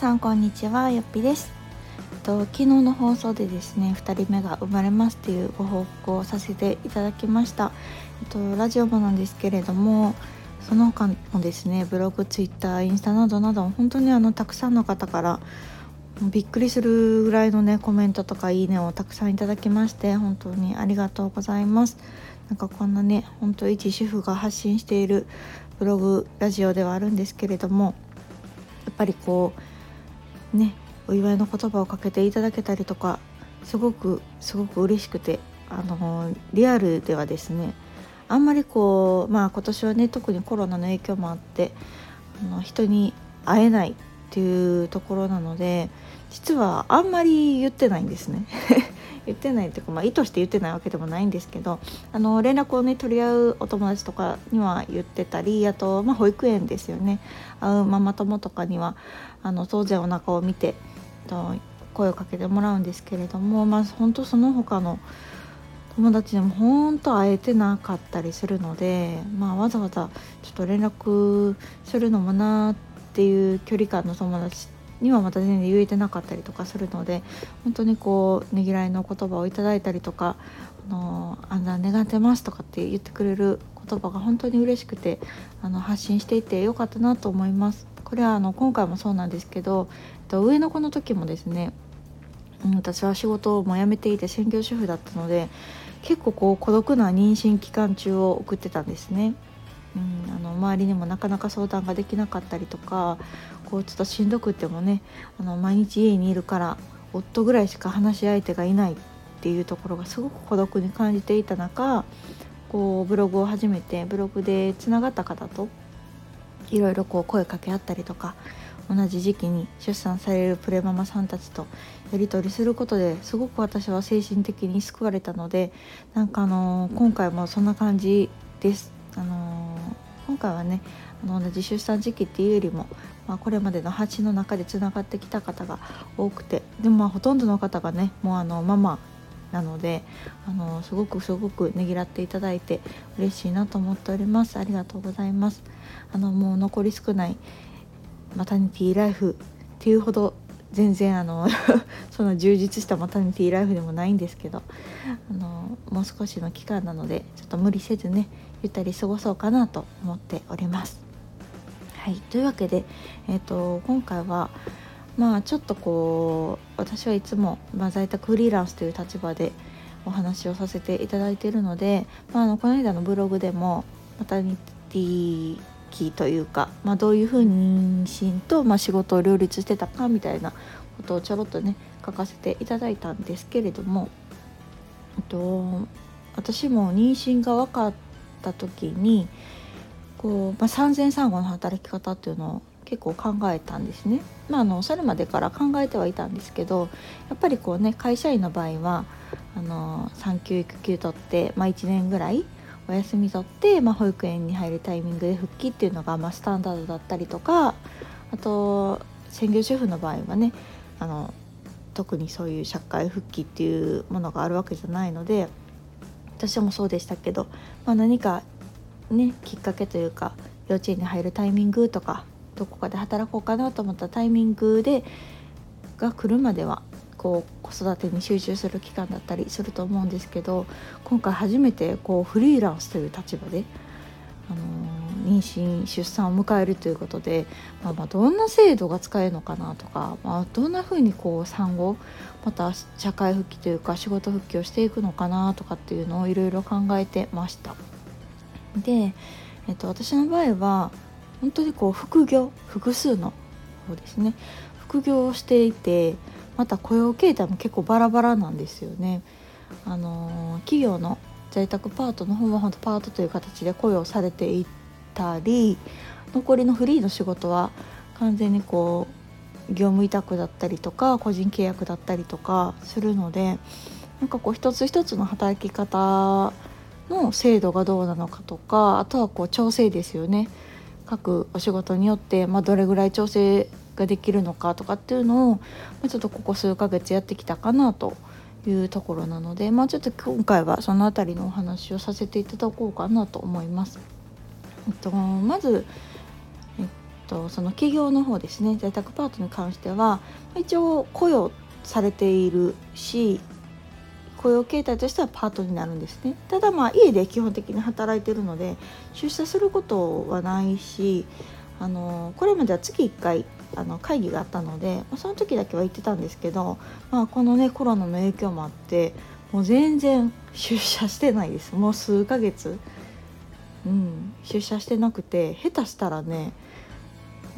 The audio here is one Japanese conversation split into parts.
さんこんにちは。よっぴです。と昨日の放送でですね2人目が生まれますっていうご報告をさせていただきました。とラジオもなんですけれどもその他もですねブログツイッターインスタなどなど本当にあのたくさんの方からびっくりするぐらいのねコメントとかいいねをたくさんいただきまして本当にありがとうございます。なんかこんなね本当一主婦が発信しているブログラジオではあるんですけれどもやっぱりこうねお祝いの言葉をかけていただけたりとかすごくすごく嬉しくてあのリアルではですねあんまりこうまあ今年はね特にコロナの影響もあってあの人に会えないっていうところなので実はあんまり言ってないんですね。言ってないっていうか、まあ、意図して言ってないわけでもないんですけどあの連絡をね取り合うお友達とかには言ってたりあと、まあ、保育園ですよね。会うママ友とかにはあの当然お腹を見て声をかけてもらうんですけれどもまあ本当その他の友達でも本当会えてなかったりするので、まあ、わざわざちょっと連絡するのもなっていう距離感の友達にはまた全然言えてなかったりとかするので本当にこうねぎらいの言葉をいただいたりとか「あのあんな願ってます」とかって言ってくれる言葉が本当に嬉しくてあの発信していてよかったなと思います。これはあの今回もそうなんですけど上の子の時もですね私は仕事をも辞めていて専業主婦だったので結構こう孤独な妊娠期間中を送ってたんですね。うん、あの周りにもなかなか相談ができなかったりとかこうちょっとしんどくてもねあの毎日家にいるから夫ぐらいしか話し相手がいないっていうところがすごく孤独に感じていた中こうブログを始めてブログでつながった方といろいろこう声かけ合ったりとか同じ時期に出産されるプレママさんたちとやり取りすることですごく私は精神的に救われたのでなんかあの今回もそんな感じです。あの今回はねあの同じ出産時期っていうよりも、まあ、これまでの鉢の中でつながってきた方が多くてでもまあほとんどの方がねもうあのママなのであのすごくすごくねぎらっていただいて嬉しいなと思っております。ありがとうございます。あのもう残り少ないマタニティライフっていうほど全然あの その充実したマタニティライフでもないんですけどあのもう少しの期間なのでちょっと無理せずねゆったり過ごそうかなと思っております。はい。というわけで、えーと、今回はまあちょっとこう私はいつも、まあ、在宅フリーランスという立場でお話をさせていただいているので、まあ、あのこの間のブログでもマタニティ期というか、まあ、どういうふうに妊娠と、まあ、仕事を両立してたかみたいなことをちょろっとね書かせていただいたんですけれども、と、私も妊娠が分かった時にこう、まあ、産前産後の働き方っていうのを結構考えたんですね。まあ、あのそれまでから考えてはいたんですけどやっぱりこうね会社員の場合はあの産休育休取って、まあ、1年ぐらいお休み取って、まあ、保育園に入るタイミングで復帰っていうのが、まあ、スタンダードだったりとかあと専業主婦の場合はねあの特にそういう社会復帰っていうものがあるわけじゃないので私もそうでしたけど、まあ、何かねきっかけというか幼稚園に入るタイミングとかどこかで働こうかなと思ったタイミングでが来るまではこう子育てに集中する期間だったりすると思うんですけど今回初めてこうフリーランスという立場で、あの妊娠出産を迎えるということで、まあ、まどんな制度が使えるのかなとか、まあ、どんなふうにこう産後また社会復帰というか仕事復帰をしていくのかなとかっていうのをいろいろ考えてました。で、えっと、私の場合は本当にこう副業複数の方ですね副業をしていてまた雇用形態も結構バラバラなんですよね。あの企業の在宅パートの方は本当パートという形で雇用されていたり残りのフリーの仕事は完全にこう業務委託だったりとか個人契約だったりとかするのでなんかこう一つ一つの働き方の制度がどうなのかとかあとはこう調整ですよね各お仕事によって、まあ、どれぐらい調整ができるのかとかっていうのを、まあ、ちょっとここ数ヶ月やってきたかなというところなので、まあ、ちょっと今回はその辺りのお話をさせていただこうかなと思います。えっと、まず、えっと、その企業の方ですね在宅パートに関しては一応雇用されているし雇用形態としてはパートになるんですね。ただまあ家で基本的に働いてるので出社することはないしあのこれまでは月1回あの会議があったのでその時だけは行ってたんですけど、まあ、このねコロナの影響もあってもう全然出社してないです。もう数ヶ月、うん、出社してなくて下手したらね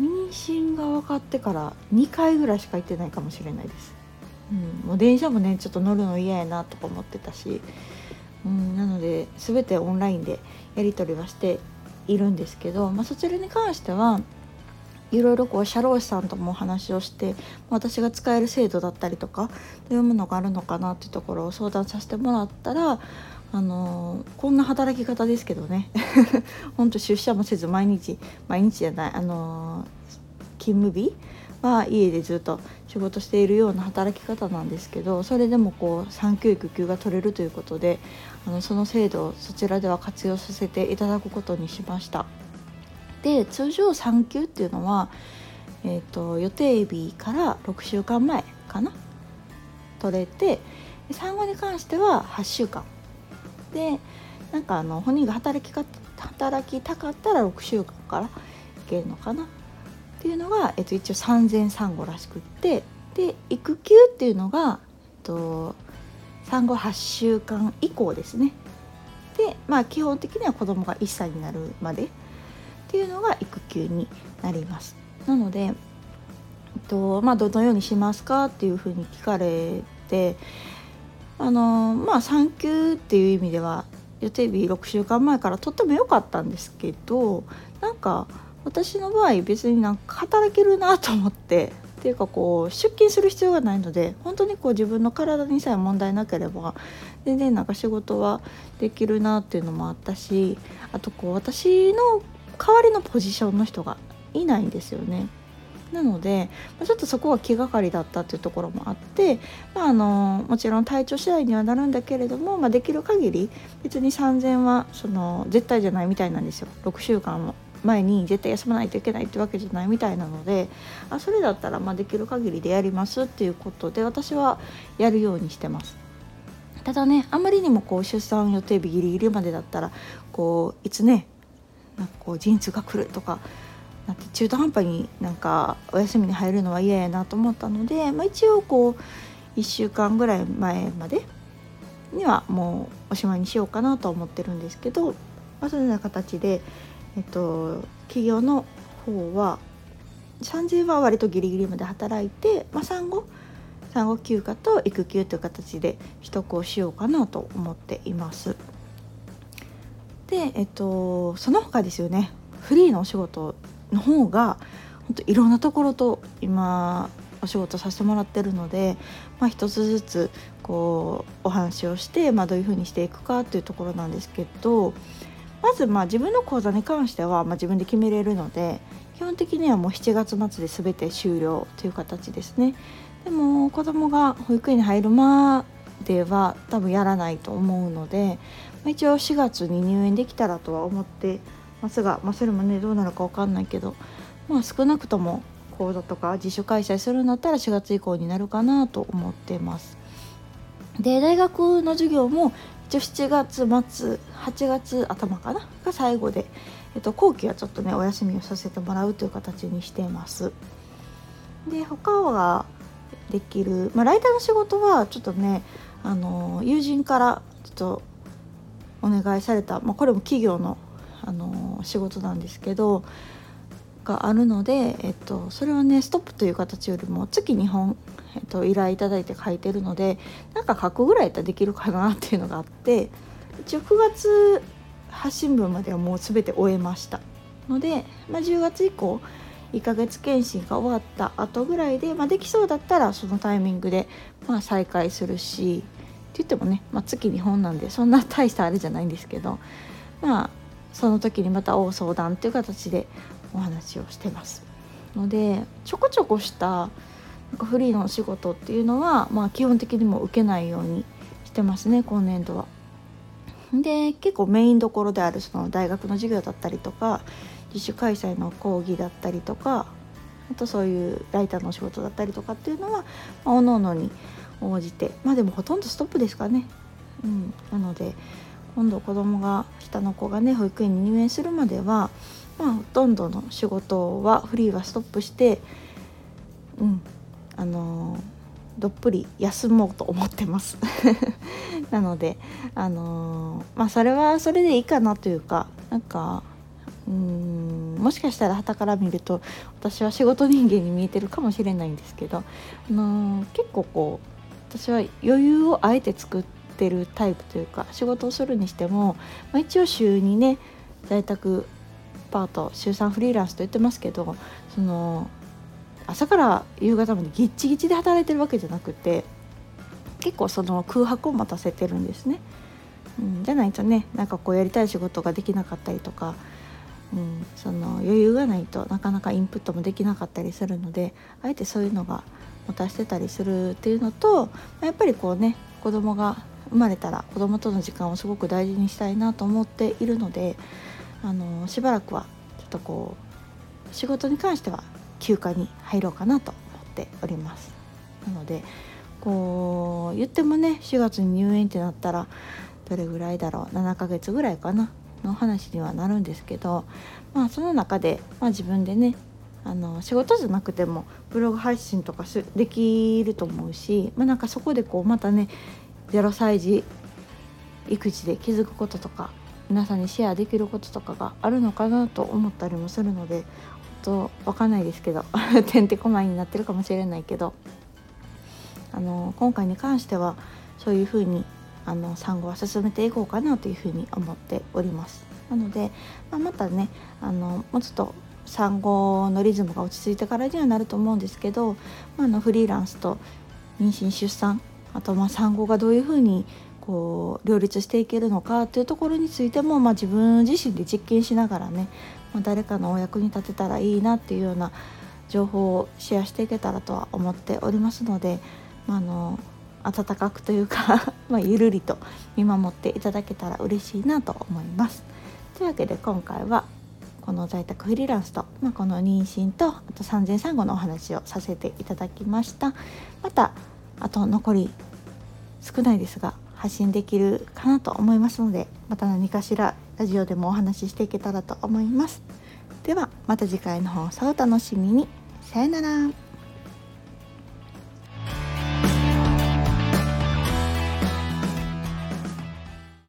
妊娠が分かってから2回ぐらいしか行ってないかもしれないです、うん、もう電車もねちょっと乗るの嫌やなとか思ってたし、うん、なので全てオンラインでやり取りはしているんですけど、まあ、そちらに関してはいろいろこう社労士さんともお話をして私が使える制度だったりとかどういうものがあるのかなっていうところを相談させてもらったらあのこんな働き方ですけどね。ほんと出社もせず毎日毎日じゃないあの勤務日は家でずっと仕事しているような働き方なんですけどそれでもこう産休育休が取れるということであのその制度をそちらでは活用させていただくことにしました。で通常産休っていうのは、えーと、予定日から6週間前かな？取れて産後に関しては8週間。でなんかあの本人が働きか働きたかったら6週間からいけるのかな？っていうのが、えっと、一応産前産後らしくってで育休っていうのが、えっと、産後8週間以降ですねでまあ基本的には子供が1歳になるまでっていうのが育休になります。なので、えっとまあ、どのようにしますかっていうふうに聞かれてあのまあ産休っていう意味では予定日6週間前からとっても良かったんですけどなんか私の場合別になんか働けるなと思ってっていうかこう出勤する必要がないので本当にこう自分の体にさえ問題なければ全然なんか仕事はできるなっていうのもあったしあとこう私の代わりのポジションの人がいないんですよね。なのでちょっとそこは気がかりだったっていうところもあって、まあ、あのもちろん体調次第にはなるんだけれども、まあ、できる限り別に3000はその絶対じゃないみたいなんですよ6週間も前に絶対休まないといけないってわけじゃないみたいなのであそれだったらまあできる限りでやりますっていうことで私はやるようにしてます。ただねあまりにもこう出産予定日ギリギリまでだったらこういつねなんかこう陣痛が来るとかなって中途半端になんかお休みに入るのは嫌やなと思ったので、まあ、一応こう1週間ぐらい前までにはもうおしまいにしようかなと思ってるんですけど、まあ、そのような形で、えっと、企業の方は30は割とギリギリまで働いて、まあ、産後産後休暇と育休という形で取得をしようかなと思っています。で、えっと、その他ですよねフリーのお仕事の方が本当いろんなところと今お仕事させてもらってるので、まあ、一つずつこうお話をして、まあ、どういうふうにしていくかっていうところなんですけどまずまあ自分の講座に関してはま自分で決めれるので基本的にはもう7月末で全て終了という形ですね。でも子供が保育園に入るまでは多分やらないと思うので、一応4月に入園できたらとは思ってますが、まあ、それもねどうなるか分かんないけど、まあ、少なくとも講座とか自主開催するんだったら4月以降になるかなと思ってます。で大学の授業も一応7月末8月頭かな？が最後で、えっと、後期はちょっとねお休みをさせてもらうという形にしています。で他はできる、まあ、ライターの仕事はちょっとねあの友人からちょっとお願いされた、まあ、これも企業のあの仕事なんですけどがあるので、えっと、それはねストップという形よりも月2本、えっと、依頼いただいて書いてるのでなんか書くぐらいやったらできるかなっていうのがあって一応9月発信分まではもう全て終えましたので、まあ、10月以降1ヶ月検診が終わった後ぐらいで、まあ、できそうだったらそのタイミングで、まあ、再開するしって言ってもね、まあ、月2本なんでそんな大したあれじゃないんですけどまあその時にまた大相談っていう形でお話をしてます。のでちょこちょこしたフリーのお仕事っていうのは、まあ、基本的にも受けないようにしてますね今年度は。で結構メインどころであるその大学の授業だったりとか自主開催の講義だったりとかあとそういうライターの仕事だったりとかっていうのは、まあ、おのおのに応じてまあでもほとんどストップですかね。うん、なので今度子供が下の子がね保育園に入園するまでは、まあ、ほとんどの仕事はフリーはストップして、うんあの、どっぷり休もうと思ってます。なのであの、まあそれはそれでいいかなというかなんかうんもしかしたら傍から見ると私は仕事人間に見えてるかもしれないんですけど、あの、結構こう私は余裕をあえて作ってるタイプというか仕事をするにしても、まあ、一応週にね在宅パート週3フリーランスと言ってますけどその朝から夕方までギッチギチで働いてるわけじゃなくて結構その空白を持たせてるんですね。うん、じゃないとねなんかこうやりたい仕事ができなかったりとかうん、その余裕がないとなかなかインプットもできなかったりするのであえてそういうのが持たせてたりするっていうのとやっぱりこうね子供が生まれたら子供との時間をすごく大事にしたいなと思っているのであのしばらくはちょっとこう仕事に関しては休暇に入ろうかなと思っております。なのでこう言ってもね4月に入園ってなったらどれぐらいだろう7ヶ月ぐらいかなの話にはなるんですけど、まあ、その中で、まあ、自分でねあの仕事じゃなくてもブログ配信とかできると思うし、まあ、なんかそこでこうまたね0歳児育児で気づくこととか皆さんにシェアできることとかがあるのかなと思ったりもするので本当わかんないですけど てんてこまいになってるかもしれないけどあの今回に関してはそういうふうにあの産後は進めていこうかなというふうに思っております。なので、まあ、またねあのもうちょっと産後のリズムが落ち着いてからにはなると思うんですけど、まあ、のフリーランスと妊娠出産あとまあ産後がどういうふうにこう両立していけるのかというところについても、まあ、自分自身で実験しながらね、まあ、誰かのお役に立てたらいいなっていうような情報をシェアしていけたらとは思っておりますので、まあ、あの温かくというか まゆるりと見守っていただけたら嬉しいなと思います。というわけで今回はこの在宅フリーランスと、まあ、この妊娠とあと産前産後のお話をさせていただきました。またあと残り少ないですが発信できるかなと思いますのでまた何かしらラジオでもお話ししていけたらと思います。ではまた次回の放送をお楽しみに。さよなら。